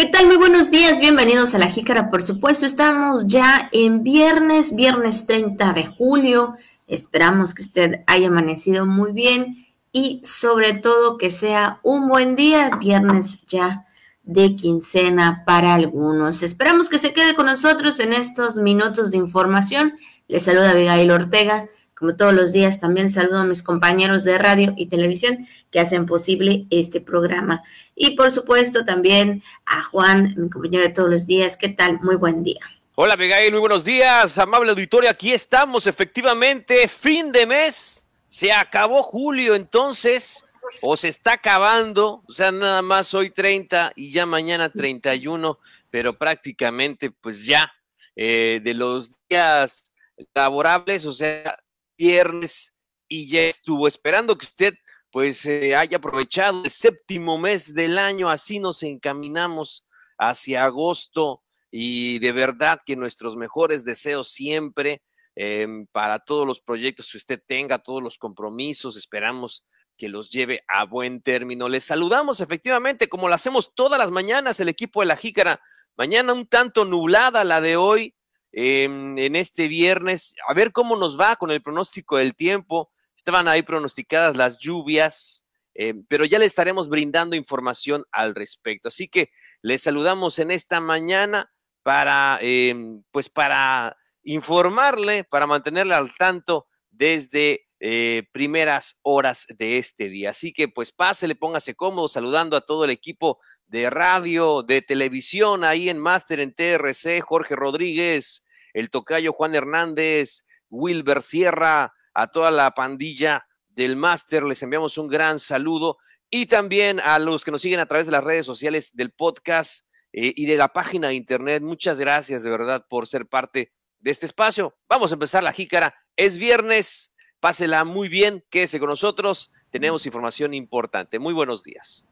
¿Qué tal? Muy buenos días, bienvenidos a La Jícara, por supuesto. Estamos ya en viernes, viernes 30 de julio. Esperamos que usted haya amanecido muy bien y sobre todo que sea un buen día, viernes ya de quincena para algunos. Esperamos que se quede con nosotros en estos minutos de información. Les saluda Abigail Ortega. Como todos los días, también saludo a mis compañeros de radio y televisión que hacen posible este programa. Y por supuesto también a Juan, mi compañero de todos los días. ¿Qué tal? Muy buen día. Hola, Miguel, muy buenos días, amable auditorio. Aquí estamos, efectivamente, fin de mes. Se acabó julio, entonces, o se está acabando, o sea, nada más hoy 30 y ya mañana 31, pero prácticamente, pues ya, eh, de los días laborables, o sea, viernes y ya estuvo esperando que usted pues eh, haya aprovechado el séptimo mes del año, así nos encaminamos hacia agosto y de verdad que nuestros mejores deseos siempre em, para todos los proyectos que usted tenga, todos los compromisos, esperamos que los lleve a buen término. Les saludamos efectivamente como lo hacemos todas las mañanas el equipo de la Jícara. Mañana un tanto nublada la de hoy, en este viernes. A ver cómo nos va con el pronóstico del tiempo. Estaban ahí pronosticadas las lluvias, eh, pero ya le estaremos brindando información al respecto. Así que les saludamos en esta mañana para, em, pues para informarle, para mantenerle al tanto desde eh, primeras horas de este día. Así que pues pásele, póngase cómodo, saludando a todo el equipo de radio, de televisión, ahí en Máster en TRC, Jorge Rodríguez, el tocayo Juan Hernández, Wilber Sierra, a toda la pandilla del Máster, les enviamos un gran saludo y también a los que nos siguen a través de las redes sociales del podcast eh, y de la página de internet. Muchas gracias de verdad por ser parte de este espacio. Vamos a empezar la jícara. Es viernes, pásela muy bien, quédese con nosotros. Tenemos información importante. Muy buenos días.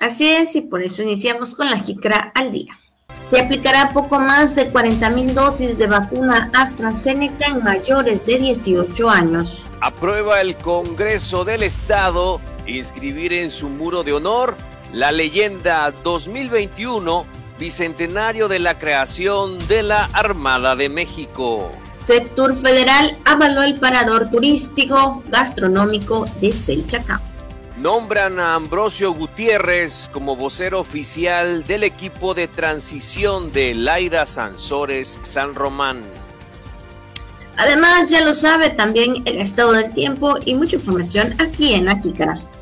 Así es, y por eso iniciamos con la JICRA al día. Se aplicará poco más de 40.000 dosis de vacuna AstraZeneca en mayores de 18 años. Aprueba el Congreso del Estado inscribir en su muro de honor la leyenda 2021 Bicentenario de la creación de la Armada de México. Sector Federal avaló el parador turístico gastronómico de Selchacán nombran a Ambrosio Gutiérrez como vocero oficial del equipo de transición de Laida Sansores San Román. Además, ya lo sabe también el estado del tiempo y mucha información aquí en la.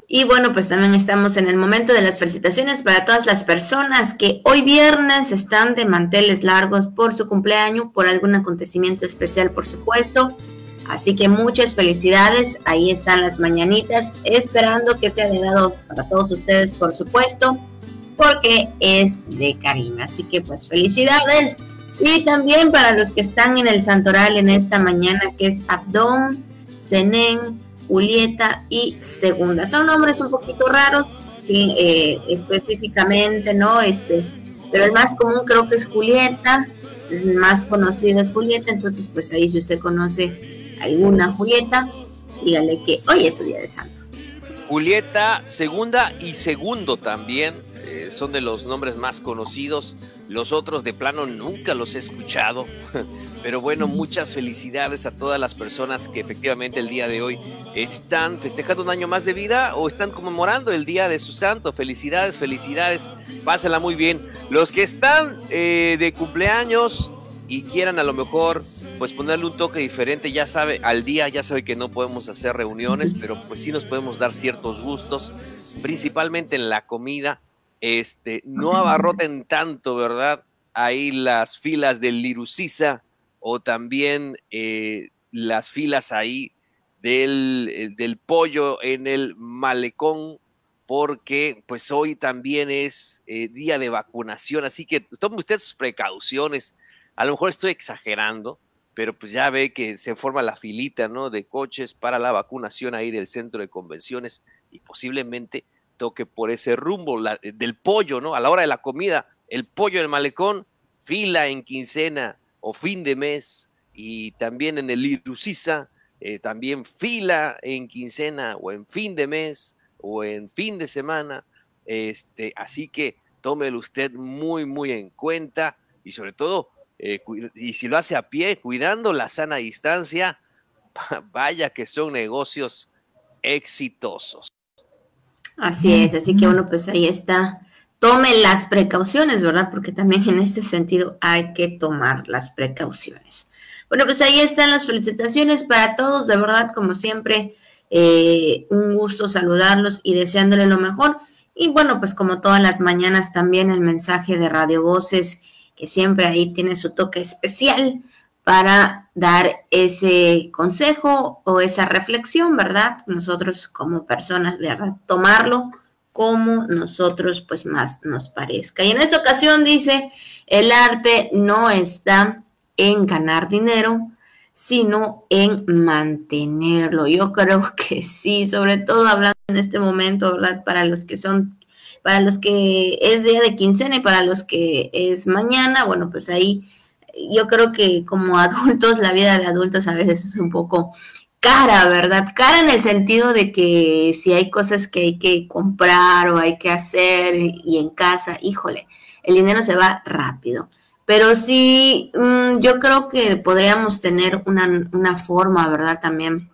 Y bueno, pues también estamos en el momento de las felicitaciones para todas las personas que hoy viernes están de manteles largos por su cumpleaños, por algún acontecimiento especial, por supuesto. Así que muchas felicidades, ahí están las mañanitas, esperando que sea de grado para todos ustedes, por supuesto, porque es de cariño. Así que pues felicidades. Y también para los que están en el Santoral en esta mañana, que es Abdón, Zenén, Julieta y Segunda. Son nombres un poquito raros, eh, específicamente, ¿no? Este, pero el más común creo que es Julieta, el más conocido es Julieta, entonces pues ahí si usted conoce alguna Julieta, dígale que hoy es su día de santo. Julieta segunda y segundo también eh, son de los nombres más conocidos. Los otros de plano nunca los he escuchado. Pero bueno, muchas felicidades a todas las personas que efectivamente el día de hoy están festejando un año más de vida o están conmemorando el día de su santo. Felicidades, felicidades. Pásenla muy bien. Los que están eh, de cumpleaños y quieran a lo mejor pues ponerle un toque diferente, ya sabe, al día ya sabe que no podemos hacer reuniones, pero pues sí nos podemos dar ciertos gustos, principalmente en la comida. Este, no abarroten tanto, ¿verdad? Ahí las filas del Lirucisa o también eh, las filas ahí del, eh, del pollo en el malecón porque pues hoy también es eh, día de vacunación, así que tomen ustedes sus precauciones. A lo mejor estoy exagerando, pero pues ya ve que se forma la filita, ¿no? De coches para la vacunación ahí del centro de convenciones y posiblemente toque por ese rumbo eh, del pollo, ¿no? A la hora de la comida, el pollo del malecón, fila en quincena o fin de mes y también en el Irucisa, eh, también fila en quincena o en fin de mes o en fin de semana. Este, así que tómelo usted muy, muy en cuenta y sobre todo, eh, y si lo hace a pie, cuidando la sana distancia, vaya que son negocios exitosos. Así es, así que bueno, pues ahí está. Tome las precauciones, ¿verdad? Porque también en este sentido hay que tomar las precauciones. Bueno, pues ahí están las felicitaciones para todos, de verdad, como siempre, eh, un gusto saludarlos y deseándole lo mejor. Y bueno, pues como todas las mañanas también el mensaje de Radio Voces, que siempre ahí tiene su toque especial para dar ese consejo o esa reflexión, ¿verdad? Nosotros como personas, ¿verdad? Tomarlo como nosotros pues más nos parezca. Y en esta ocasión dice, el arte no está en ganar dinero, sino en mantenerlo. Yo creo que sí, sobre todo hablando en este momento, ¿verdad? Para los que son, para los que es día de quincena y para los que es mañana, bueno, pues ahí yo creo que como adultos, la vida de adultos a veces es un poco cara, ¿verdad? Cara en el sentido de que si hay cosas que hay que comprar o hay que hacer y en casa, híjole, el dinero se va rápido. Pero sí, mm, yo creo que podríamos tener una, una forma, ¿verdad? También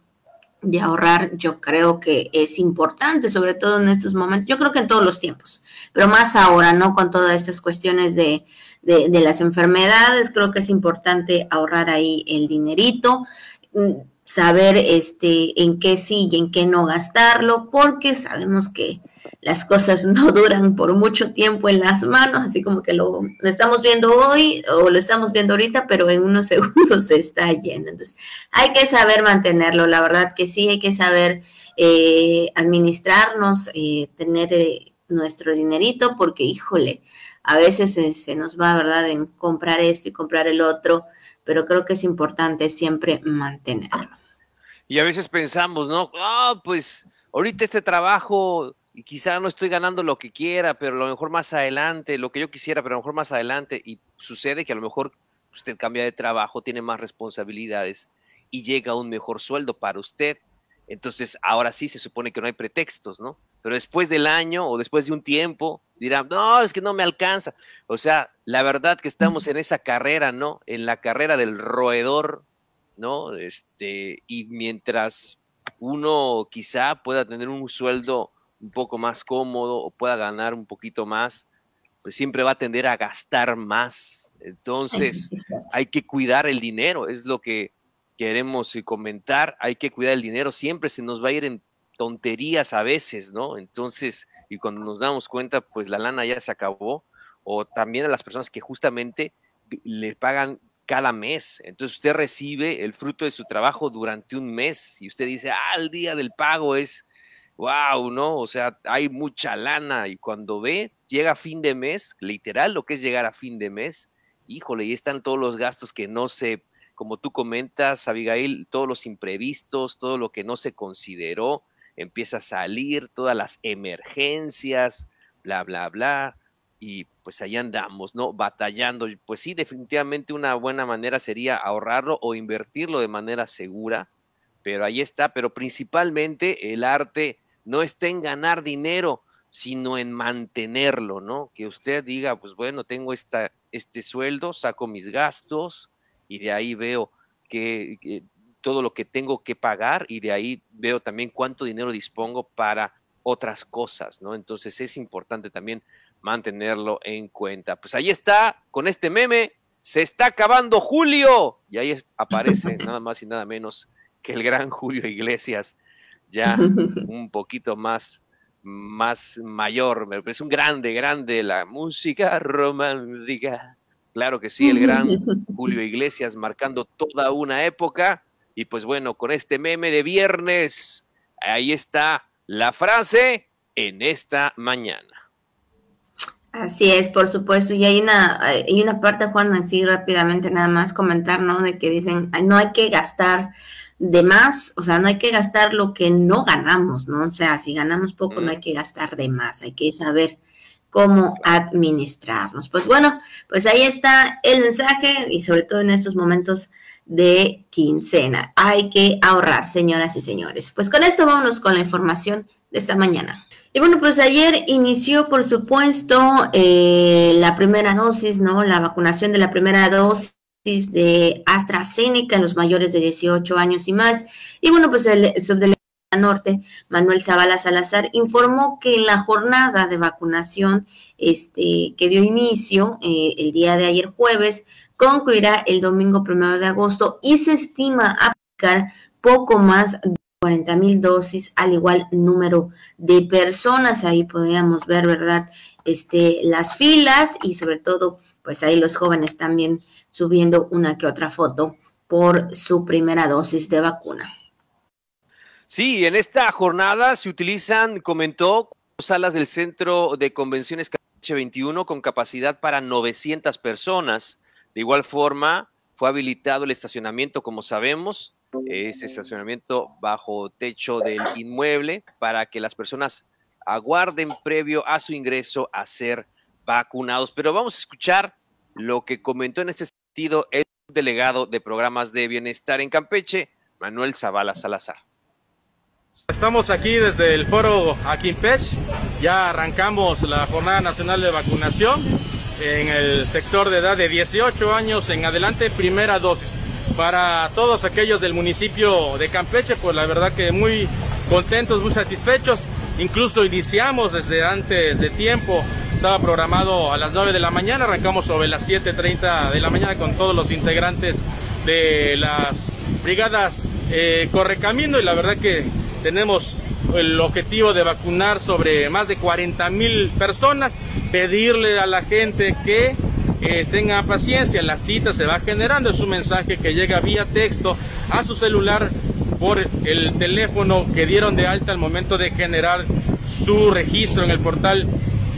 de ahorrar, yo creo que es importante, sobre todo en estos momentos, yo creo que en todos los tiempos, pero más ahora, ¿no? Con todas estas cuestiones de, de, de las enfermedades, creo que es importante ahorrar ahí el dinerito mm, saber este en qué sí y en qué no gastarlo, porque sabemos que las cosas no duran por mucho tiempo en las manos, así como que lo, estamos viendo hoy o lo estamos viendo ahorita, pero en unos segundos se está yendo. Entonces, hay que saber mantenerlo, la verdad que sí, hay que saber eh, administrarnos, eh, tener eh, nuestro dinerito, porque híjole, a veces se nos va, ¿verdad?, en comprar esto y comprar el otro, pero creo que es importante siempre mantenerlo. Y a veces pensamos, ¿no? Ah, pues ahorita este trabajo y quizá no estoy ganando lo que quiera, pero a lo mejor más adelante, lo que yo quisiera, pero a lo mejor más adelante, y sucede que a lo mejor usted cambia de trabajo, tiene más responsabilidades y llega a un mejor sueldo para usted. Entonces, ahora sí se supone que no hay pretextos, ¿no? Pero después del año o después de un tiempo, dirán, no, es que no me alcanza. O sea, la verdad que estamos en esa carrera, ¿no? En la carrera del roedor, ¿no? Este, y mientras uno quizá pueda tener un sueldo un poco más cómodo o pueda ganar un poquito más, pues siempre va a tender a gastar más. Entonces, hay que cuidar el dinero, es lo que queremos comentar, hay que cuidar el dinero, siempre se nos va a ir en tonterías a veces, ¿no? Entonces, y cuando nos damos cuenta, pues la lana ya se acabó, o también a las personas que justamente le pagan cada mes. Entonces usted recibe el fruto de su trabajo durante un mes y usted dice, ah, el día del pago es, wow, ¿no? O sea, hay mucha lana y cuando ve, llega fin de mes, literal lo que es llegar a fin de mes, híjole, y están todos los gastos que no se, como tú comentas, Abigail, todos los imprevistos, todo lo que no se consideró, empieza a salir, todas las emergencias, bla, bla, bla, y pues ahí andamos, ¿no? Batallando. Pues sí, definitivamente una buena manera sería ahorrarlo o invertirlo de manera segura, pero ahí está, pero principalmente el arte no está en ganar dinero, sino en mantenerlo, ¿no? Que usted diga, pues bueno, tengo esta, este sueldo, saco mis gastos y de ahí veo que, todo lo que tengo que pagar y de ahí veo también cuánto dinero dispongo para otras cosas, ¿no? Entonces es importante también mantenerlo en cuenta. Pues ahí está, con este meme, se está acabando Julio. Y ahí aparece nada más y nada menos que el gran Julio Iglesias ya un poquito más, más mayor. Es un grande, grande la música romántica. Claro que sí, el gran Julio Iglesias marcando toda una época. Y pues bueno, con este meme de viernes, ahí está la frase en esta mañana. Así es, por supuesto. Y hay una, hay una parte, Juan, así rápidamente nada más comentar, ¿no? De que dicen, no hay que gastar de más, o sea, no hay que gastar lo que no ganamos, ¿no? O sea, si ganamos poco, no hay que gastar de más, hay que saber cómo administrarnos. Pues bueno, pues ahí está el mensaje y sobre todo en estos momentos de quincena. Hay que ahorrar, señoras y señores. Pues con esto vámonos con la información de esta mañana. Y bueno, pues ayer inició, por supuesto, eh, la primera dosis, ¿no? La vacunación de la primera dosis de AstraZeneca en los mayores de 18 años y más. Y bueno, pues el subdelegado Norte, Manuel Zavala Salazar, informó que en la jornada de vacunación este, que dio inicio eh, el día de ayer jueves, concluirá el domingo primero de agosto y se estima aplicar poco más de 40 mil dosis, al igual número de personas. Ahí podríamos ver, ¿verdad? Este, las filas y sobre todo, pues ahí los jóvenes también subiendo una que otra foto por su primera dosis de vacuna. Sí, en esta jornada se utilizan, comentó, salas del Centro de Convenciones 21 con capacidad para 900 personas. De igual forma, fue habilitado el estacionamiento, como sabemos, es estacionamiento bajo techo del inmueble para que las personas aguarden previo a su ingreso a ser vacunados. Pero vamos a escuchar lo que comentó en este sentido el delegado de programas de bienestar en Campeche, Manuel Zavala Salazar. Estamos aquí desde el foro Aquinpech, ya arrancamos la Jornada Nacional de Vacunación en el sector de edad de 18 años en adelante, primera dosis. Para todos aquellos del municipio de Campeche, pues la verdad que muy contentos, muy satisfechos. Incluso iniciamos desde antes de tiempo, estaba programado a las 9 de la mañana, arrancamos sobre las 7.30 de la mañana con todos los integrantes de las brigadas eh, Correcamino y la verdad que tenemos el objetivo de vacunar sobre más de 40 mil personas, pedirle a la gente que eh, tenga paciencia, la cita se va generando, es un mensaje que llega vía texto a su celular por el teléfono que dieron de alta al momento de generar su registro en el portal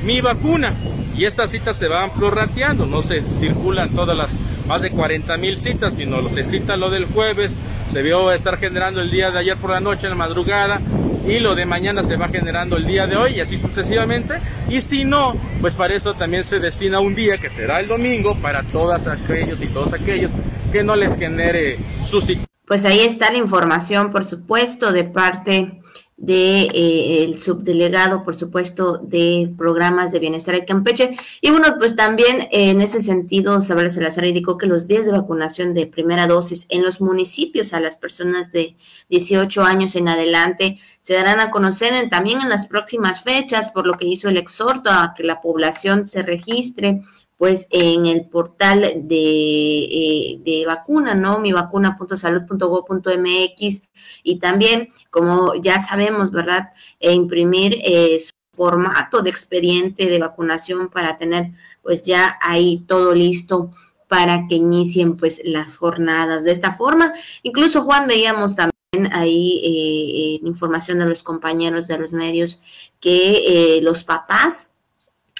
Mi Vacuna. Y estas citas se van prorrateando, no se circulan todas las más de 40 mil citas, sino se cita lo del jueves, se vio estar generando el día de ayer por la noche, en la madrugada, y lo de mañana se va generando el día de hoy y así sucesivamente. Y si no, pues para eso también se destina un día que será el domingo para todos aquellos y todos aquellos que no les genere su Pues ahí está la información, por supuesto, de parte de eh, el subdelegado, por supuesto, de programas de bienestar de Campeche. Y bueno, pues también en ese sentido, Saber Salazar indicó que los días de vacunación de primera dosis en los municipios a las personas de 18 años en adelante se darán a conocer también en las próximas fechas, por lo que hizo el exhorto a que la población se registre pues en el portal de, eh, de vacuna, ¿no? Mi vacuna.salud.gov.mx y también, como ya sabemos, ¿verdad? E imprimir eh, su formato de expediente de vacunación para tener pues ya ahí todo listo para que inicien pues las jornadas de esta forma. Incluso Juan veíamos también ahí eh, información de los compañeros de los medios que los papás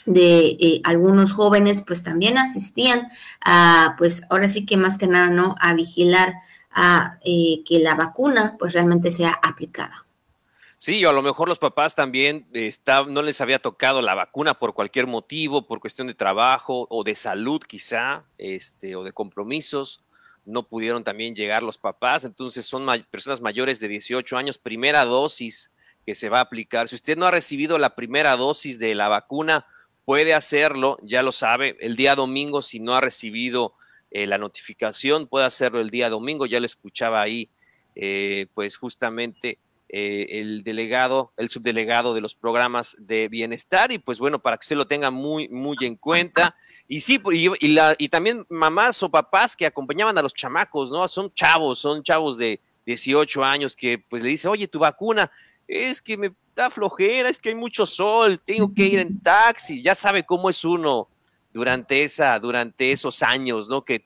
de eh, algunos jóvenes pues también asistían a pues ahora sí que más que nada no a vigilar a eh, que la vacuna pues realmente sea aplicada. Sí, o a lo mejor los papás también no les había tocado la vacuna por cualquier motivo, por cuestión de trabajo o de salud quizá, este, o de compromisos, no pudieron también llegar los papás, entonces son personas mayores de 18 años, primera dosis que se va a aplicar. Si usted no ha recibido la primera dosis de la vacuna, puede hacerlo, ya lo sabe, el día domingo, si no ha recibido eh, la notificación, puede hacerlo el día domingo, ya lo escuchaba ahí, eh, pues justamente eh, el delegado, el subdelegado de los programas de bienestar, y pues bueno, para que usted lo tenga muy, muy en cuenta. Y sí, y, la, y también mamás o papás que acompañaban a los chamacos, ¿no? Son chavos, son chavos de 18 años que pues le dice, oye, tu vacuna, es que me da flojera, es que hay mucho sol, tengo que ir en taxi, ya sabe cómo es uno durante esa, durante esos años, ¿no? Que,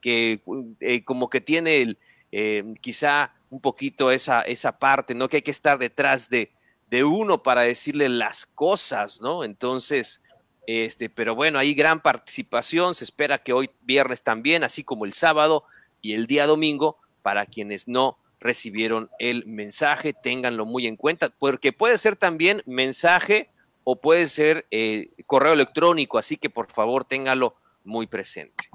que eh, como que tiene el, eh, quizá un poquito esa, esa parte, ¿no? Que hay que estar detrás de, de uno para decirle las cosas, ¿no? Entonces, este, pero bueno, hay gran participación, se espera que hoy viernes también, así como el sábado y el día domingo, para quienes no recibieron el mensaje, ténganlo muy en cuenta, porque puede ser también mensaje o puede ser eh, correo electrónico, así que por favor ténganlo muy presente.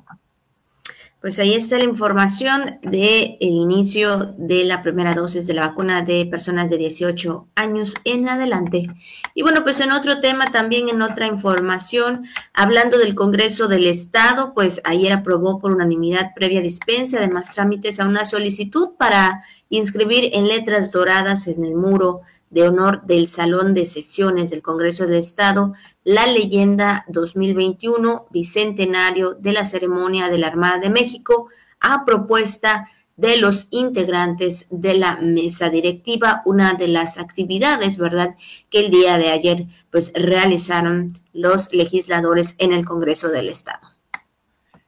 Pues ahí está la información del el inicio de la primera dosis de la vacuna de personas de 18 años en adelante. Y bueno, pues en otro tema, también en otra información, hablando del Congreso del Estado, pues ayer aprobó por unanimidad previa dispensa de más trámites a una solicitud para inscribir en letras doradas en el muro de honor del Salón de Sesiones del Congreso del Estado la leyenda 2021 bicentenario de la ceremonia de la Armada de México a propuesta de los integrantes de la mesa directiva, una de las actividades, ¿verdad?, que el día de ayer pues realizaron los legisladores en el Congreso del Estado.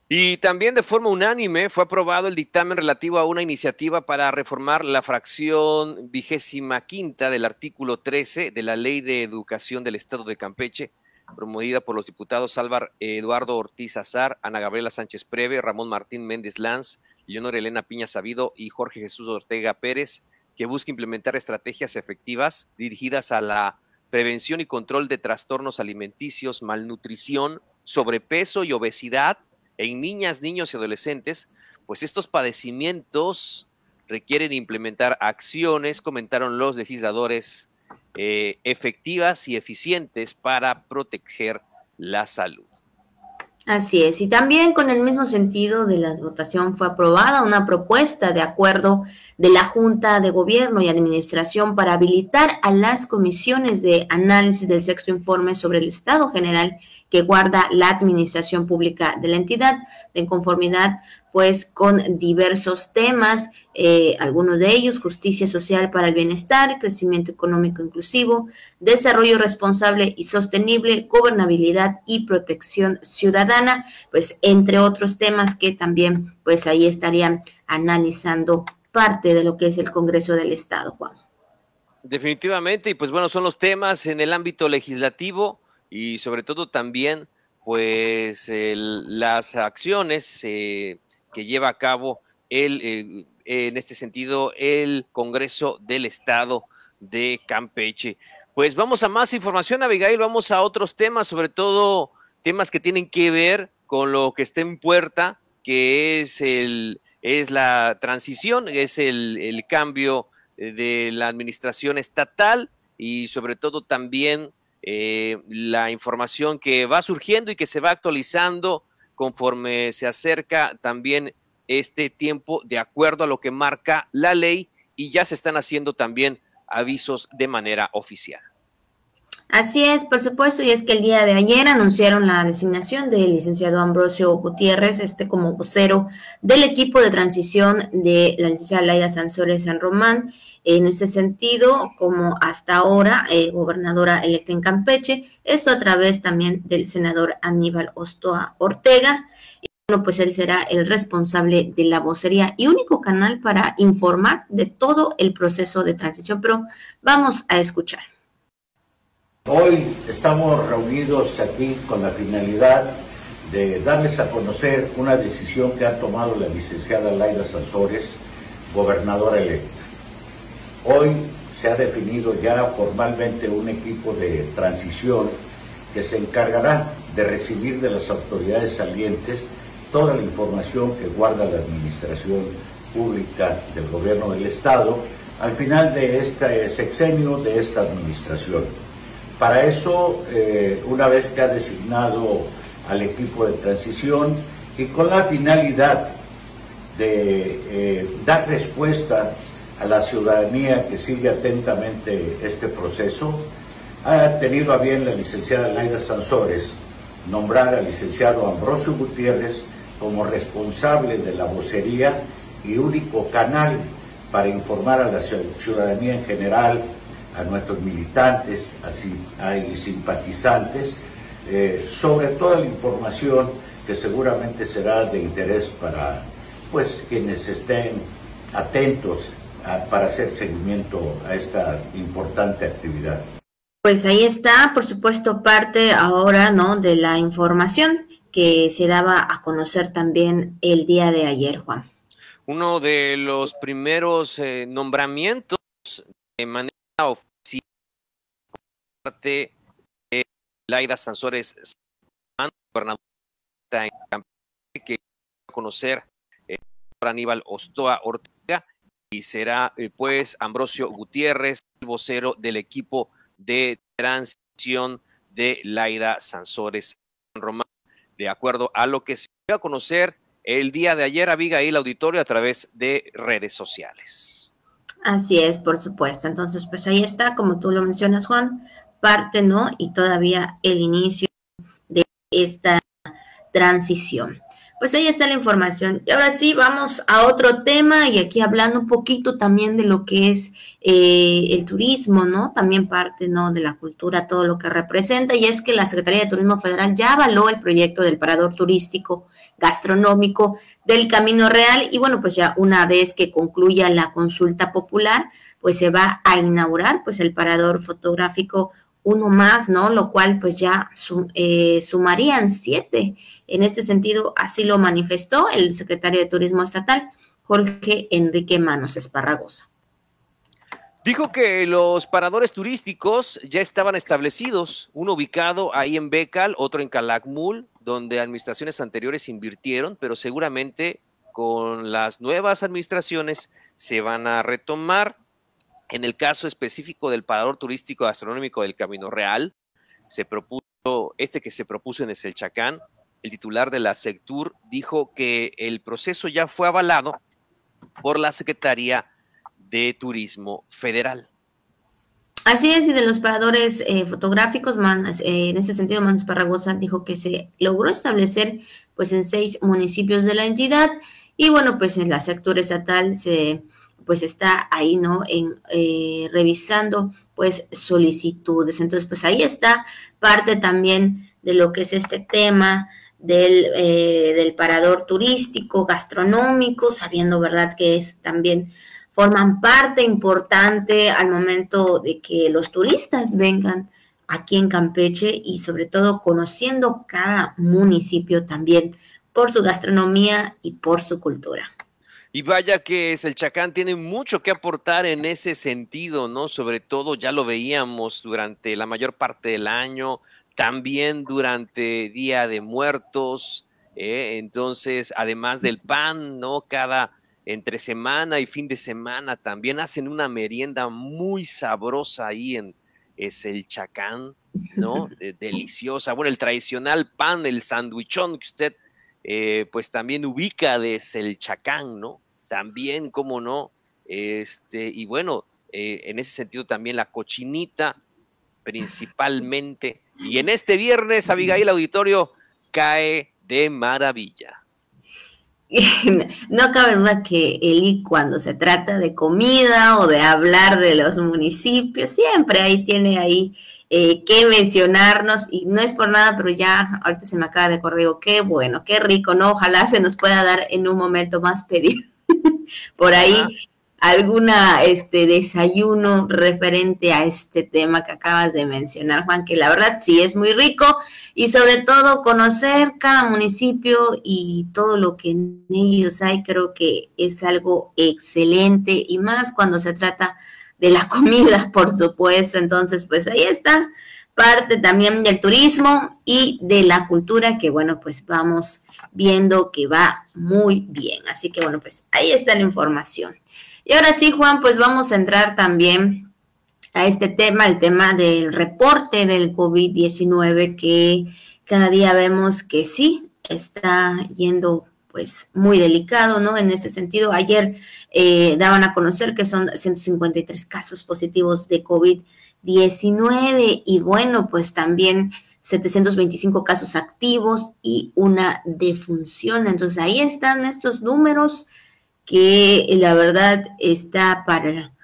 Y también de forma unánime fue aprobado el dictamen relativo a una iniciativa para reformar la fracción vigésima quinta del artículo 13 de la Ley de Educación del Estado de Campeche, promovida por los diputados Álvaro Eduardo Ortiz Azar, Ana Gabriela Sánchez Preve, Ramón Martín Méndez Lanz, Leonor Elena Piña Sabido y Jorge Jesús Ortega Pérez, que busca implementar estrategias efectivas dirigidas a la prevención y control de trastornos alimenticios, malnutrición, sobrepeso y obesidad en niñas, niños y adolescentes, pues estos padecimientos requieren implementar acciones, comentaron los legisladores, eh, efectivas y eficientes para proteger la salud. Así es, y también con el mismo sentido de la votación fue aprobada una propuesta de acuerdo de la Junta de Gobierno y Administración para habilitar a las comisiones de análisis del sexto informe sobre el Estado General que guarda la administración pública de la entidad, en conformidad pues con diversos temas, eh, algunos de ellos, justicia social para el bienestar, crecimiento económico inclusivo, desarrollo responsable y sostenible, gobernabilidad y protección ciudadana, pues entre otros temas que también pues ahí estarían analizando parte de lo que es el Congreso del Estado, Juan. Definitivamente, y pues bueno, son los temas en el ámbito legislativo y sobre todo también pues las acciones eh, que lleva a cabo el, eh, en este sentido el Congreso del Estado de Campeche. Pues vamos a más información, Abigail, vamos a otros temas, sobre todo temas que tienen que ver con lo que está en puerta, que es, el, es la transición, es el, el cambio de la administración estatal y sobre todo también eh, la información que va surgiendo y que se va actualizando conforme se acerca también este tiempo de acuerdo a lo que marca la ley y ya se están haciendo también avisos de manera oficial. Así es, por supuesto, y es que el día de ayer anunciaron la designación del licenciado Ambrosio Gutiérrez, este como vocero del equipo de transición de la licenciada Laida Sansores San Román. En ese sentido, como hasta ahora, eh, gobernadora electa en Campeche, esto a través también del senador Aníbal Ostoa Ortega. Y bueno, pues él será el responsable de la vocería y único canal para informar de todo el proceso de transición. Pero vamos a escuchar. Hoy estamos reunidos aquí con la finalidad de darles a conocer una decisión que ha tomado la licenciada Laida Sansores, gobernadora electa. Hoy se ha definido ya formalmente un equipo de transición que se encargará de recibir de las autoridades salientes toda la información que guarda la administración pública del gobierno del Estado al final de este sexenio de esta administración. Para eso, eh, una vez que ha designado al equipo de transición y con la finalidad de eh, dar respuesta a la ciudadanía que sigue atentamente este proceso, ha tenido a bien la licenciada Laida Sansores nombrar al licenciado Ambrosio Gutiérrez como responsable de la vocería y único canal para informar a la ciudadanía en general a nuestros militantes así, hay simpatizantes eh, sobre toda la información que seguramente será de interés para pues quienes estén atentos para hacer seguimiento a esta importante actividad. Pues ahí está, por supuesto, parte ahora, ¿no? De la información que se daba a conocer también el día de ayer, Juan. Uno de los primeros eh, nombramientos de manera oficial parte de Laida Sansores, gobernadora que a conocer Aníbal Ostoa Ortega y será eh, pues Ambrosio Gutiérrez, el vocero del equipo de transición de Laida Sansores Román, de acuerdo a lo que se dio a conocer el día de ayer, Abigail Auditorio, a través de redes sociales. Así es, por supuesto. Entonces, pues ahí está, como tú lo mencionas, Juan, parte, ¿no? Y todavía el inicio de esta transición. Pues ahí está la información. Y ahora sí, vamos a otro tema y aquí hablando un poquito también de lo que es eh, el turismo, ¿no? También parte, ¿no? De la cultura, todo lo que representa. Y es que la Secretaría de Turismo Federal ya avaló el proyecto del parador turístico gastronómico del Camino Real. Y bueno, pues ya una vez que concluya la consulta popular, pues se va a inaugurar pues el parador fotográfico uno más, ¿no? Lo cual pues ya eh, sumarían siete. En este sentido, así lo manifestó el secretario de Turismo Estatal, Jorge Enrique Manos Esparragosa. Dijo que los paradores turísticos ya estaban establecidos, uno ubicado ahí en Becal, otro en Calakmul, donde administraciones anteriores invirtieron, pero seguramente con las nuevas administraciones se van a retomar. En el caso específico del parador turístico gastronómico del Camino Real, se propuso, este que se propuso en el el titular de la Sectur dijo que el proceso ya fue avalado por la Secretaría de Turismo Federal. Así es, y de los paradores eh, fotográficos, eh, en ese sentido, Manos Parragosa dijo que se logró establecer pues en seis municipios de la entidad y bueno, pues en la sector estatal se pues está ahí, ¿no? En eh, revisando pues solicitudes. Entonces, pues ahí está parte también de lo que es este tema del, eh, del parador turístico, gastronómico, sabiendo, ¿verdad? Que es también forman parte importante al momento de que los turistas vengan aquí en Campeche y sobre todo conociendo cada municipio también por su gastronomía y por su cultura. Y vaya que el Chacán tiene mucho que aportar en ese sentido, ¿no? Sobre todo ya lo veíamos durante la mayor parte del año, también durante Día de Muertos, ¿eh? entonces, además del pan, ¿no? Cada entre semana y fin de semana también hacen una merienda muy sabrosa ahí en es el chacán, ¿no? deliciosa. Bueno, el tradicional pan, el sandwichón que usted eh, pues también ubica de el chacán, ¿no? también, cómo no, este, y bueno, eh, en ese sentido también la cochinita, principalmente. Y en este viernes, Abigail Auditorio cae de maravilla. No cabe duda que Eli cuando se trata de comida o de hablar de los municipios, siempre ahí tiene ahí eh, que mencionarnos y no es por nada, pero ya ahorita se me acaba de acordar, digo, qué bueno, qué rico, ¿no? Ojalá se nos pueda dar en un momento más pedir por ahí alguna este desayuno referente a este tema que acabas de mencionar, Juan, que la verdad sí es muy rico y sobre todo conocer cada municipio y todo lo que en ellos hay, creo que es algo excelente y más cuando se trata de la comida, por supuesto. Entonces, pues ahí está parte también del turismo y de la cultura que bueno, pues vamos viendo que va muy bien. Así que bueno, pues ahí está la información. Y ahora sí, Juan, pues vamos a entrar también a este tema, el tema del reporte del COVID-19 que cada día vemos que sí está yendo pues muy delicado, ¿no? En este sentido, ayer eh, daban a conocer que son 153 casos positivos de COVID-19 y bueno, pues también 725 casos activos y una defunción. Entonces ahí están estos números que la verdad está para,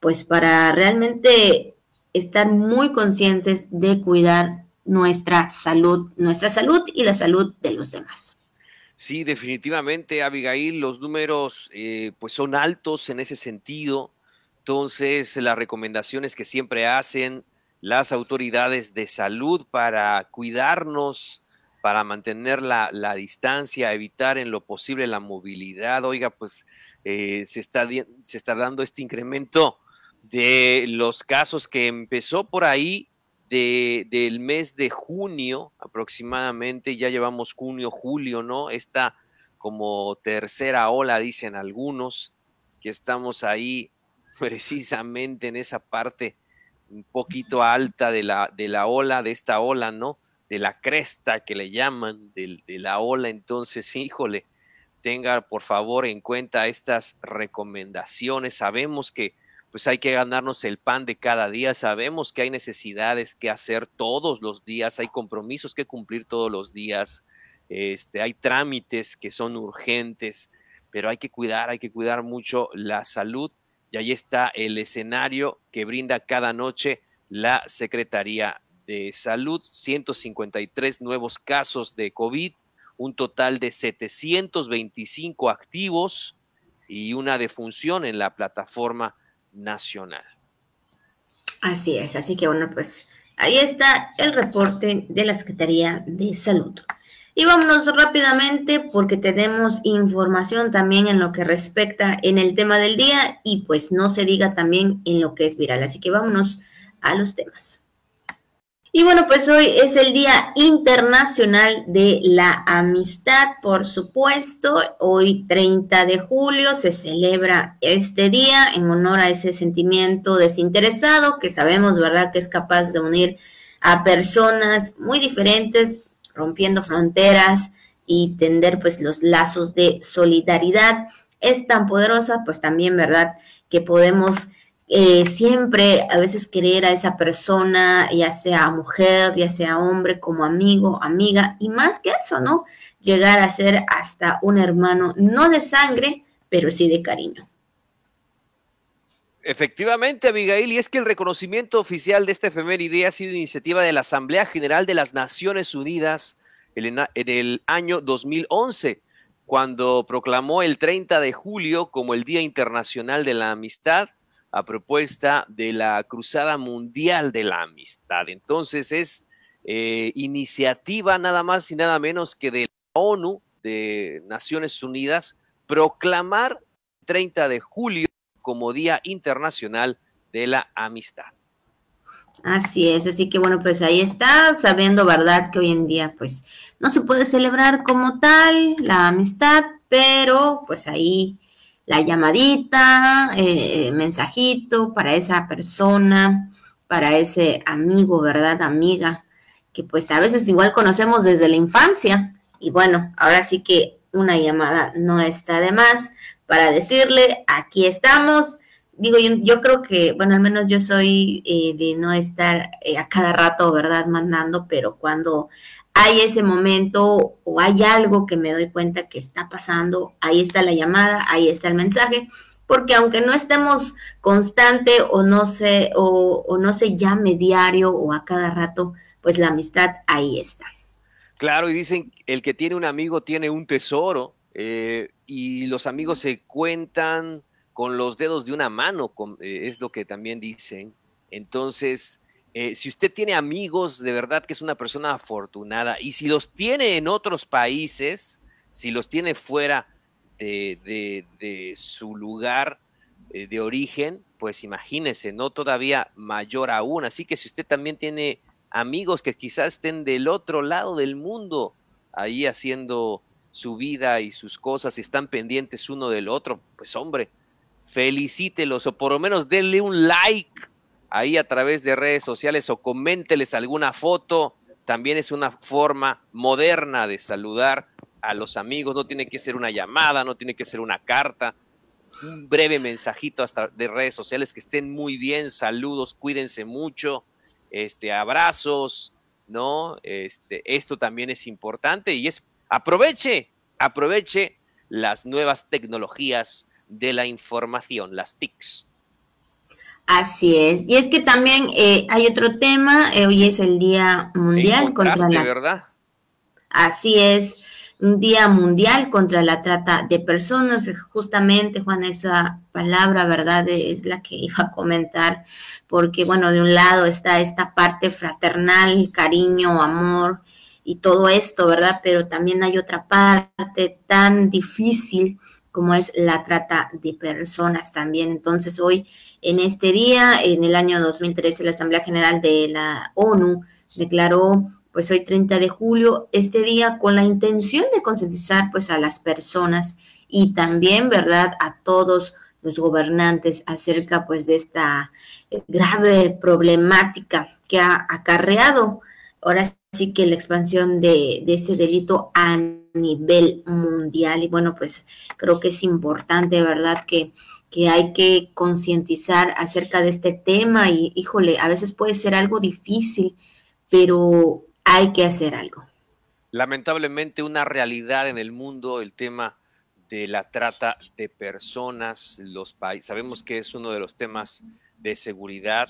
pues para realmente estar muy conscientes de cuidar nuestra salud, nuestra salud y la salud de los demás. Sí, definitivamente, Abigail, los números eh, pues son altos en ese sentido. Entonces, las recomendaciones que siempre hacen las autoridades de salud para cuidarnos para mantener la, distancia, evitar en lo posible la movilidad. Oiga, pues eh, se, está, se está dando este incremento de los casos que empezó por ahí de, del mes de junio aproximadamente, ya llevamos junio, julio, ¿no? Esta como tercera ola, dicen algunos, que estamos ahí precisamente en esa parte un poquito alta de la, de la ola, de esta ola, ¿no? De la cresta que le llaman, de, de la ola. Entonces, híjole, tenga por favor en cuenta estas recomendaciones. Sabemos que pues hay que ganarnos el pan de cada día, sabemos que hay necesidades que hacer todos los días, hay compromisos que cumplir todos los días, este, hay trámites que son urgentes, pero hay que cuidar, hay que cuidar mucho la salud. Y ahí está el escenario que brinda cada noche la Secretaría de Salud, 153 nuevos casos de COVID, un total de 725 activos y una defunción en la plataforma nacional. Así es, así que bueno, pues ahí está el reporte de la Secretaría de Salud. Y vámonos rápidamente porque tenemos información también en lo que respecta en el tema del día y pues no se diga también en lo que es viral. Así que vámonos a los temas. Y bueno, pues hoy es el Día Internacional de la Amistad, por supuesto. Hoy 30 de julio se celebra este día en honor a ese sentimiento desinteresado que sabemos, ¿verdad?, que es capaz de unir a personas muy diferentes rompiendo fronteras y tender pues los lazos de solidaridad. Es tan poderosa, pues también, ¿verdad? Que podemos eh, siempre a veces querer a esa persona, ya sea mujer, ya sea hombre, como amigo, amiga, y más que eso, ¿no? Llegar a ser hasta un hermano, no de sangre, pero sí de cariño. Efectivamente, Abigail, y es que el reconocimiento oficial de este efeméride ha sido iniciativa de la Asamblea General de las Naciones Unidas en el año 2011, cuando proclamó el 30 de julio como el Día Internacional de la Amistad a propuesta de la Cruzada Mundial de la Amistad. Entonces es eh, iniciativa nada más y nada menos que de la ONU, de Naciones Unidas, proclamar el 30 de julio como Día Internacional de la Amistad. Así es, así que bueno, pues ahí está, sabiendo, ¿verdad? Que hoy en día pues no se puede celebrar como tal la amistad, pero pues ahí la llamadita, eh, mensajito para esa persona, para ese amigo, ¿verdad? Amiga, que pues a veces igual conocemos desde la infancia. Y bueno, ahora sí que una llamada no está de más para decirle, aquí estamos. Digo, yo, creo que, bueno, al menos yo soy eh, de no estar eh, a cada rato, ¿verdad? Mandando, pero cuando hay ese momento o hay algo que me doy cuenta que está pasando, ahí está la llamada, ahí está el mensaje, porque aunque no estemos constante o no se, o, no se llame diario o a cada rato, pues la amistad ahí está. Claro, y dicen, el que tiene un amigo tiene un tesoro. Eh, y los amigos se cuentan con los dedos de una mano, eh, es lo que también dicen. Entonces, eh, si usted tiene amigos, de verdad que es una persona afortunada. Y si los tiene en otros países, si los tiene fuera de, de su lugar de origen, pues imagínese, ¿no? Todavía mayor aún. Así que si usted también tiene amigos que quizás estén del otro lado del mundo, ahí haciendo su vida y sus cosas están pendientes uno del otro, pues hombre, felicítelos o por lo menos denle un like ahí a través de redes sociales o coménteles alguna foto. También es una forma moderna de saludar a los amigos. No tiene que ser una llamada, no tiene que ser una carta. Un breve mensajito hasta de redes sociales que estén muy bien. Saludos, cuídense mucho. Este, abrazos, ¿no? Este, esto también es importante y es Aproveche, aproveche las nuevas tecnologías de la información, las TICs. Así es. Y es que también eh, hay otro tema, eh, hoy es el Día Mundial contra la... ¿verdad? Así es, un Día Mundial contra la Trata de Personas. Justamente, Juan, esa palabra, ¿verdad? Es la que iba a comentar, porque, bueno, de un lado está esta parte fraternal, cariño, amor, y todo esto, ¿verdad? Pero también hay otra parte tan difícil como es la trata de personas también. Entonces hoy, en este día, en el año 2013, la Asamblea General de la ONU declaró pues hoy 30 de julio, este día con la intención de concientizar pues a las personas y también, ¿verdad?, a todos los gobernantes acerca pues de esta eh, grave problemática que ha acarreado ahora sí que la expansión de, de este delito a nivel mundial y bueno pues creo que es importante verdad que, que hay que concientizar acerca de este tema y híjole a veces puede ser algo difícil pero hay que hacer algo lamentablemente una realidad en el mundo el tema de la trata de personas. Los países, sabemos que es uno de los temas de seguridad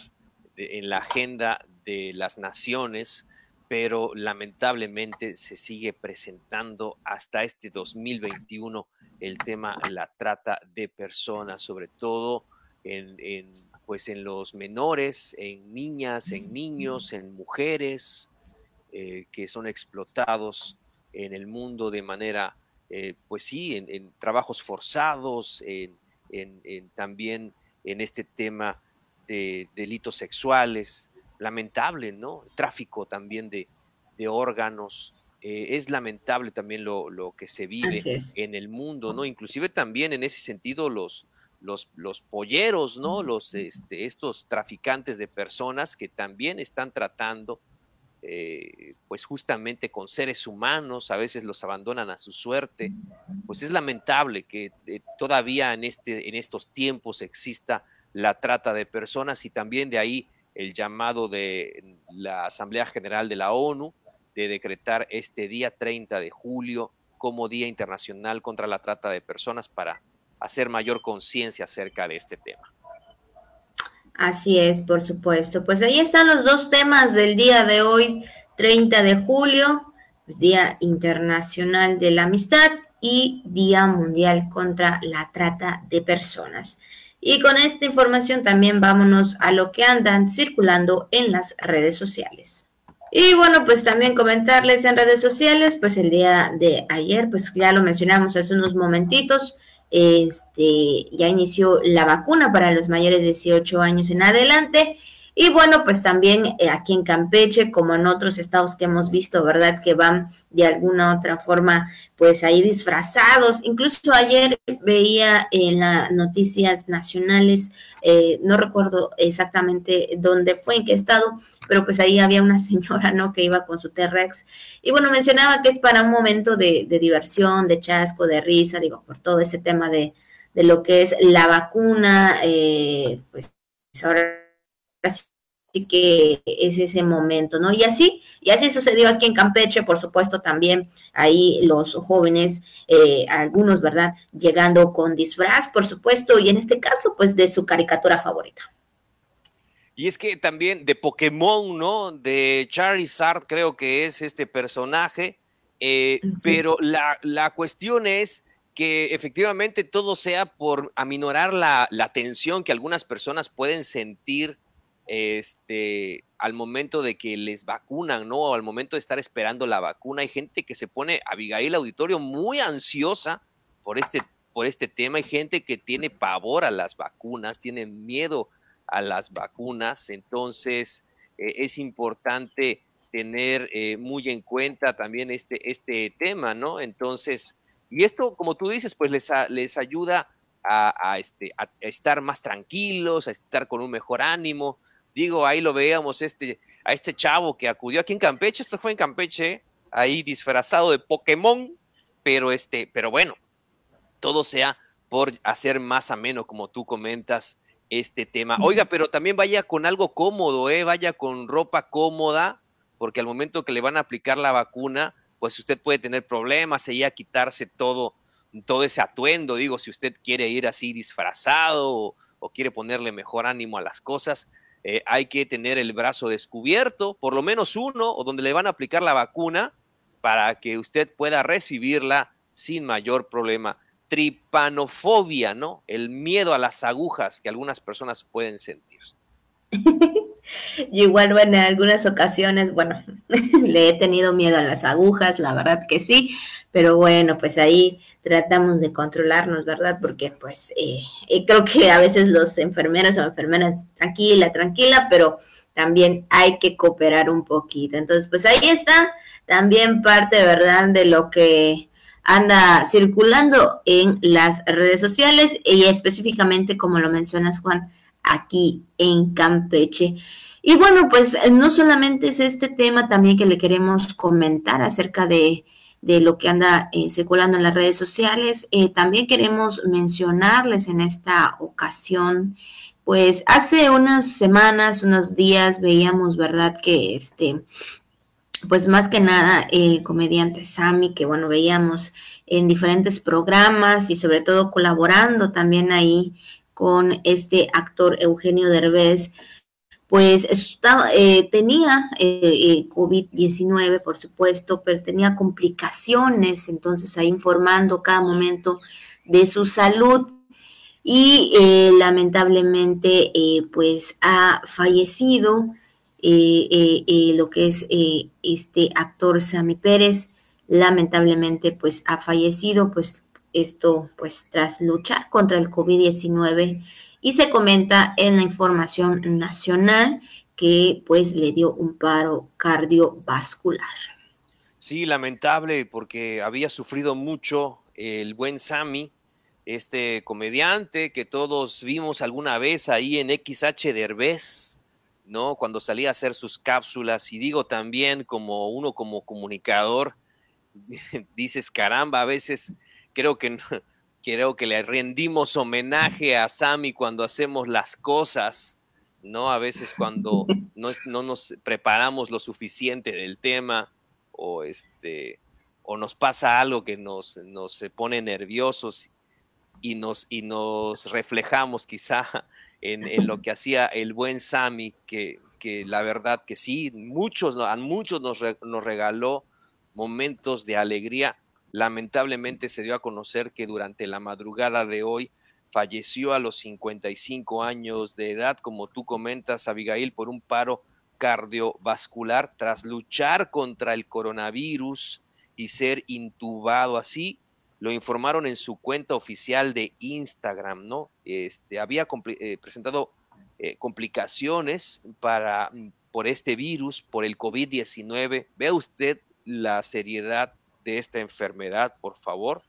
en la agenda de las naciones, pero lamentablemente se sigue presentando hasta este 2021 el tema la trata de personas, sobre todo en, pues en los menores, en niñas, en niños, en mujeres eh, que son explotados en el mundo de manera eh, pues sí, en, trabajos forzados, en, también en este tema de delitos sexuales, lamentable, ¿no? Tráfico también de, órganos. Eh, es lamentable también lo, que se vive en el mundo, ¿no? Inclusive también en ese sentido los, los, los polleros, ¿no? Los, este, estos traficantes de personas que también están tratando eh, pues justamente con seres humanos, a veces los abandonan a su suerte, pues es lamentable que eh, todavía en, este, en estos tiempos exista la trata de personas y también de ahí el llamado de la Asamblea General de la ONU de decretar este día 30 de julio como Día Internacional contra la Trata de Personas para hacer mayor conciencia acerca de este tema. Así es, por supuesto. Pues ahí están los dos temas del día de hoy, 30 de julio, pues Día Internacional de la Amistad y Día Mundial contra la Trata de Personas. Y con esta información también vámonos a lo que andan circulando en las redes sociales. Y bueno, pues también comentarles en redes sociales, pues el día de ayer, pues ya lo mencionamos hace unos momentitos, este, ya inició la vacuna para los mayores de 18 años en adelante y bueno, pues también eh, aquí en Campeche, como en otros estados que hemos visto, ¿verdad? Que van de alguna otra forma, pues ahí disfrazados. Incluso ayer veía en las noticias nacionales, eh, no recuerdo exactamente dónde fue, en qué estado, pero pues ahí había una señora, ¿no? Que iba con su T-Rex. Y bueno, mencionaba que es para un momento de, diversión, de chasco, de risa, digo, por todo ese tema de, de lo que es la vacuna, eh, pues ahora Así que es ese momento, ¿no? Y así, y así sucedió aquí en Campeche, por supuesto, también ahí los jóvenes, eh, algunos, ¿verdad? Llegando con disfraz, por supuesto, y en este caso, pues de su caricatura favorita. Y es que también de Pokémon, ¿no? De Charizard, creo que es este personaje, eh, pero la, la, cuestión es que efectivamente todo sea por aminorar la, la tensión que algunas personas pueden sentir este, al momento de que les vacunan, ¿no? O al momento de estar esperando la vacuna. Hay gente que se pone, Abigail Auditorio, muy ansiosa por este, por este tema. Hay gente que tiene pavor a las vacunas, tiene miedo a las vacunas. Entonces, eh, es importante tener eh, muy en cuenta también este, este tema, ¿no? Entonces, y esto, como tú dices, pues les, les ayuda a, este, a estar más tranquilos, a estar con un mejor ánimo, Digo, ahí lo veíamos este, a este chavo que acudió aquí en Campeche, esto fue en Campeche, ahí disfrazado de Pokémon, pero este, pero bueno, todo sea por hacer más ameno, como tú comentas, este tema. Oiga, pero también vaya con algo cómodo, ¿eh? vaya con ropa cómoda, porque al momento que le van a aplicar la vacuna, pues usted puede tener problemas y a quitarse todo, todo ese atuendo. Digo, si usted quiere ir así disfrazado o quiere ponerle mejor ánimo a las cosas, eh, hay que tener el brazo descubierto, por lo menos uno, o donde le van a aplicar la vacuna para que usted pueda recibirla sin mayor problema. Tripanofobia, ¿no? El miedo a las agujas que algunas personas pueden sentir. Yo igual, bueno, en algunas ocasiones, bueno, le he tenido miedo a las agujas, la verdad que sí, pero bueno, pues ahí tratamos de controlarnos, ¿verdad? Porque pues eh, eh, creo que a veces los enfermeros o enfermeras, tranquila, tranquila, pero también hay que cooperar un poquito. Entonces, pues ahí está también parte, ¿verdad?, de lo que anda circulando en las redes sociales y específicamente, como lo mencionas, Juan, aquí en Campeche. Y bueno, pues no solamente es este tema también que le queremos comentar acerca de, lo que anda eh, circulando en las redes sociales, eh, también queremos mencionarles en esta ocasión, pues hace unas semanas, unos días veíamos, ¿verdad? Que este, pues más que nada el comediante Sammy, que bueno, veíamos en diferentes programas y sobre todo colaborando también ahí con este actor Eugenio Derbez, pues estaba, eh, tenía eh, eh, COVID-19, por supuesto, pero tenía complicaciones, entonces ahí informando cada momento de su salud. Y lamentablemente pues ha fallecido lo que es este actor Sammy Pérez, lamentablemente pues ha fallecido, pues esto pues tras luchar contra el COVID-19 y se comenta en la información nacional que pues le dio un paro cardiovascular. Sí, lamentable porque había sufrido mucho el buen Sammy, este comediante que todos vimos alguna vez ahí en XH Derbez, ¿no? Cuando salía a hacer sus cápsulas y digo también como uno como comunicador, dices, caramba, a veces creo que creo que le rendimos homenaje a Sammy cuando hacemos las cosas, ¿no? A veces cuando no, no nos preparamos lo suficiente del tema o, este, o nos pasa algo que nos, nos pone nerviosos y nos, y nos reflejamos quizá en, lo que hacía el buen Sammy, que, que, la verdad que sí, muchos, a muchos nos, nos regaló momentos de alegría Lamentablemente se dio a conocer que durante la madrugada de hoy falleció a los 55 años de edad, como tú comentas, Abigail, por un paro cardiovascular tras luchar contra el coronavirus y ser intubado así. Lo informaron en su cuenta oficial de Instagram, ¿no? Este, había eh, presentado eh, complicaciones para, por este virus, por el COVID-19. Vea usted la seriedad de esta enfermedad, por favor,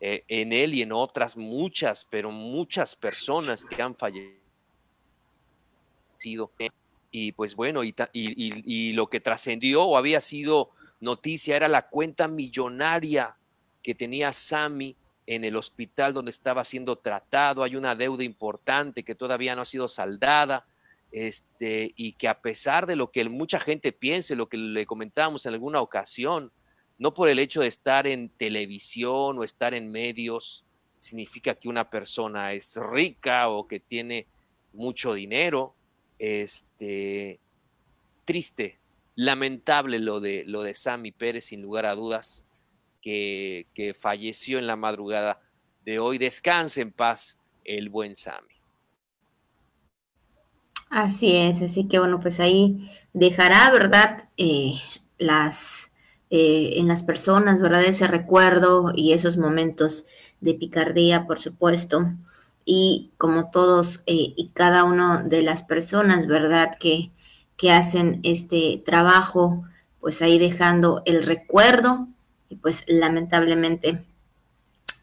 eh, en él y en otras muchas, pero muchas personas que han fallecido. Y pues bueno, y, lo que trascendió o había sido noticia era la cuenta millonaria que tenía Sammy en el hospital donde estaba siendo tratado. Hay una deuda importante que todavía no ha sido saldada. Este, y que a pesar de lo que mucha gente piense, lo que le comentábamos en alguna ocasión, no por el hecho de estar en televisión o estar en medios, significa que una persona es rica o que tiene mucho dinero. Este, triste, lamentable lo de, lo de Sammy Pérez, sin lugar a dudas, que, que falleció en la madrugada de hoy. Descanse en paz el buen Sammy. Así es, así que bueno, pues ahí dejará, ¿verdad? Eh, las eh, en las personas, ¿verdad? Ese recuerdo y esos momentos de picardía, por supuesto. Y como todos eh, y cada una de las personas, ¿verdad? Que, que hacen este trabajo, pues ahí dejando el recuerdo y pues lamentablemente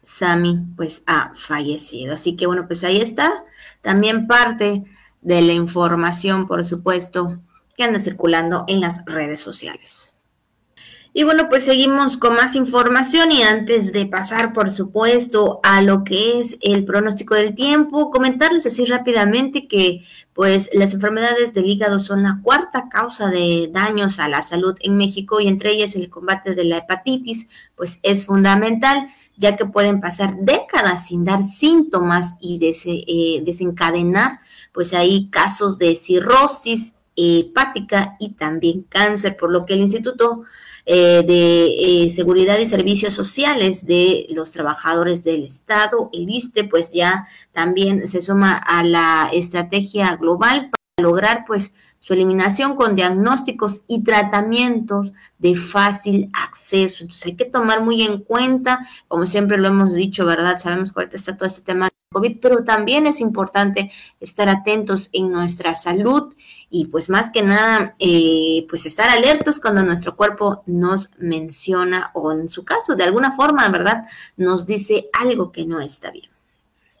Sami pues ha fallecido. Así que bueno, pues ahí está también parte de la información, por supuesto, que anda circulando en las redes sociales. Y bueno, pues seguimos con más información y antes de pasar, por supuesto, a lo que es el pronóstico del tiempo, comentarles así rápidamente que pues las enfermedades del hígado son la cuarta causa de daños a la salud en México y entre ellas el combate de la hepatitis, pues es fundamental ya que pueden pasar décadas sin dar síntomas y eh, desencadenar pues ahí casos de cirrosis hepática y también cáncer, por lo que el Instituto eh, de eh, Seguridad y Servicios Sociales de los Trabajadores del Estado, el ISTE, pues ya también se suma a la estrategia global para lograr pues su eliminación con diagnósticos y tratamientos de fácil acceso. Entonces hay que tomar muy en cuenta, como siempre lo hemos dicho, ¿verdad? Sabemos que ahorita está todo este tema COVID, pero también es importante estar atentos en nuestra salud y pues más que nada, eh, pues estar alertos cuando nuestro cuerpo nos menciona o en su caso, de alguna forma, ¿verdad? Nos dice algo que no está bien.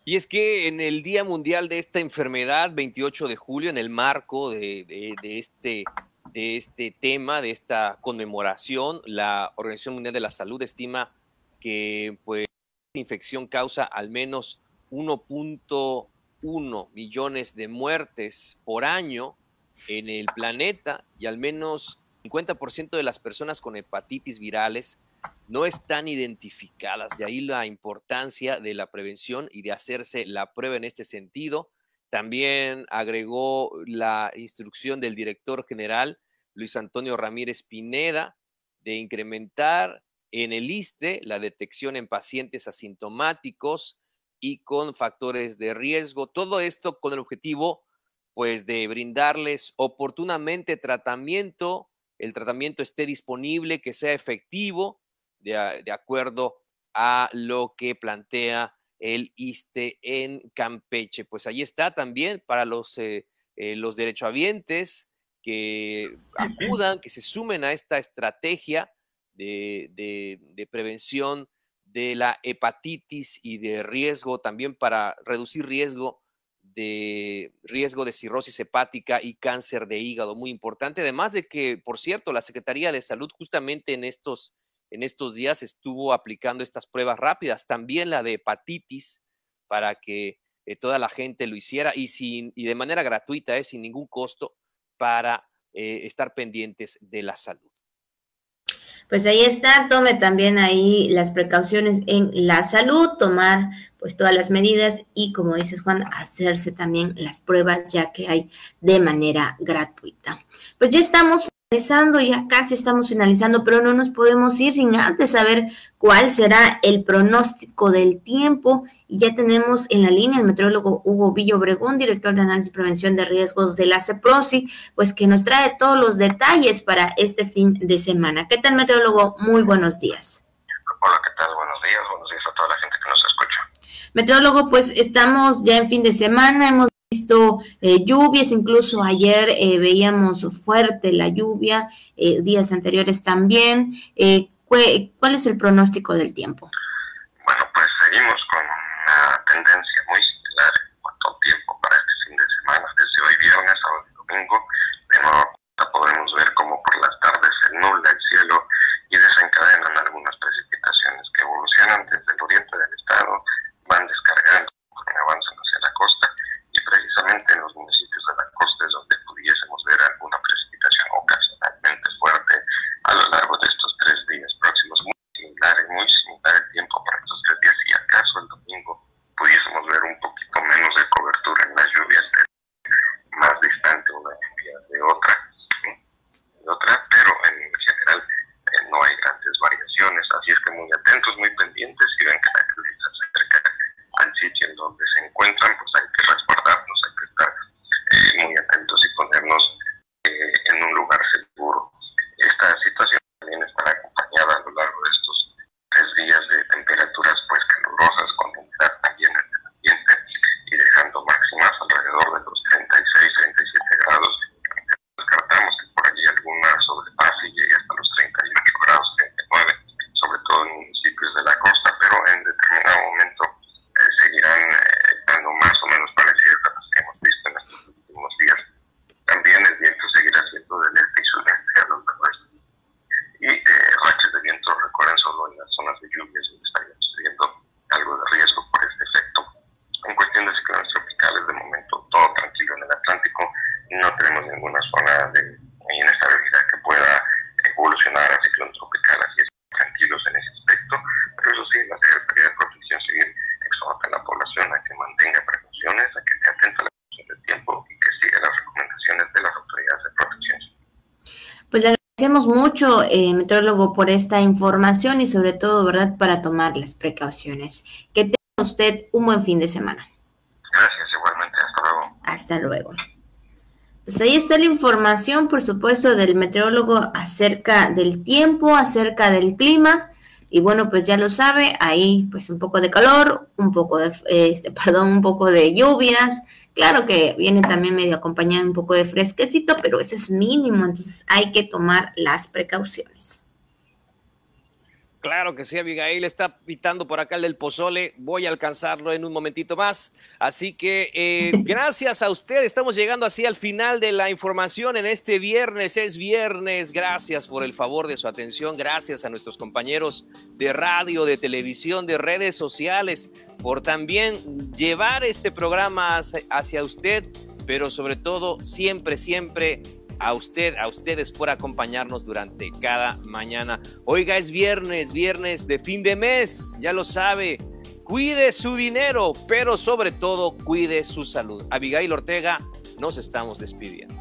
Y es que en el Día Mundial de esta enfermedad, 28 de julio, en el marco de, este, de este tema, de esta conmemoración, la Organización Mundial de la Salud estima que pues, esta infección causa al menos 1.1 millones de muertes por año en el planeta y al menos 50% de las personas con hepatitis virales no están identificadas. De ahí la importancia de la prevención y de hacerse la prueba en este sentido. También agregó la instrucción del director general, Luis Antonio Ramírez Pineda, de incrementar en el ISTE la detección en pacientes asintomáticos y con factores de riesgo. Todo esto con el objetivo, pues, de brindarles oportunamente tratamiento, el tratamiento esté disponible, que sea efectivo de, acuerdo a lo que plantea el ISTE en Campeche. Pues ahí está también para los, eh, eh, los derechohabientes que acudan, que se sumen a esta estrategia de, de, prevención de la hepatitis y de riesgo también para reducir riesgo de riesgo de cirrosis hepática y cáncer de hígado, muy importante. Además de que, por cierto, la Secretaría de Salud justamente en estos en estos días estuvo aplicando estas pruebas rápidas, también la de hepatitis, para que eh, toda la gente lo hiciera y, sin, y de manera gratuita, eh, sin ningún costo, para eh, estar pendientes de la salud. Pues ahí está, tome también ahí las precauciones en la salud, tomar pues todas las medidas y como dices Juan, hacerse también las pruebas ya que hay de manera gratuita. Pues ya estamos finalizando, ya casi estamos finalizando, pero no nos podemos ir sin antes saber cuál será el pronóstico del tiempo. Y ya tenemos en la línea el meteorólogo Hugo Villo Obregón, director de análisis y prevención de riesgos de la CEPROSI, pues que nos trae todos los detalles para este fin de semana. ¿Qué tal, meteorólogo? Muy buenos días. Hola, ¿qué tal? Buenos días, buenos días a toda la gente que nos escucha. Meteorólogo, pues estamos ya en fin de semana, hemos eh, lluvias, incluso ayer eh, veíamos fuerte la lluvia, eh, días anteriores también. ¿Cuál es el pronóstico del tiempo? Bueno, pues seguimos con una tendencia muy similar en cuanto al tiempo para este fin de semana, desde hoy viernes a domingo. De nuevo podemos ver cómo por las tardes se nula el cielo y desencadenan algunas precipitaciones que evolucionan desde el oriente agradecemos mucho, eh, metrólogo, por esta información y sobre todo, ¿verdad?, para tomar las precauciones. Que tenga usted un buen fin de semana. Gracias, igualmente. Hasta luego. Hasta luego. Pues ahí está la información, por supuesto, del meteorólogo acerca del tiempo, acerca del clima. Y bueno, pues ya lo sabe, ahí pues un poco de calor, un poco de, este, perdón, un poco de lluvias. Claro que viene también medio acompañado un poco de fresquecito, pero eso es mínimo, entonces hay que tomar las precauciones. Claro que sí, Abigail está pitando por acá el del pozole. Voy a alcanzarlo en un momentito más. Así que eh, gracias a usted. Estamos llegando así al final de la información en este viernes. Es viernes. Gracias por el favor de su atención. Gracias a nuestros compañeros de radio, de televisión, de redes sociales, por también llevar este programa hacia usted. Pero sobre todo, siempre, siempre a usted, a ustedes por acompañarnos durante cada mañana. Oiga, es viernes, viernes de fin de mes, ya lo sabe. Cuide su dinero, pero sobre todo cuide su salud. Abigail Ortega, nos estamos despidiendo.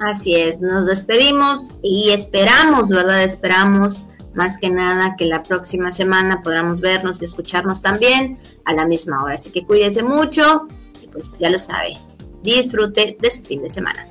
Así es, nos despedimos y esperamos, ¿verdad? Esperamos más que nada que la próxima semana podamos vernos y escucharnos también a la misma hora. Así que cuídese mucho y pues ya lo sabe, disfrute de su fin de semana.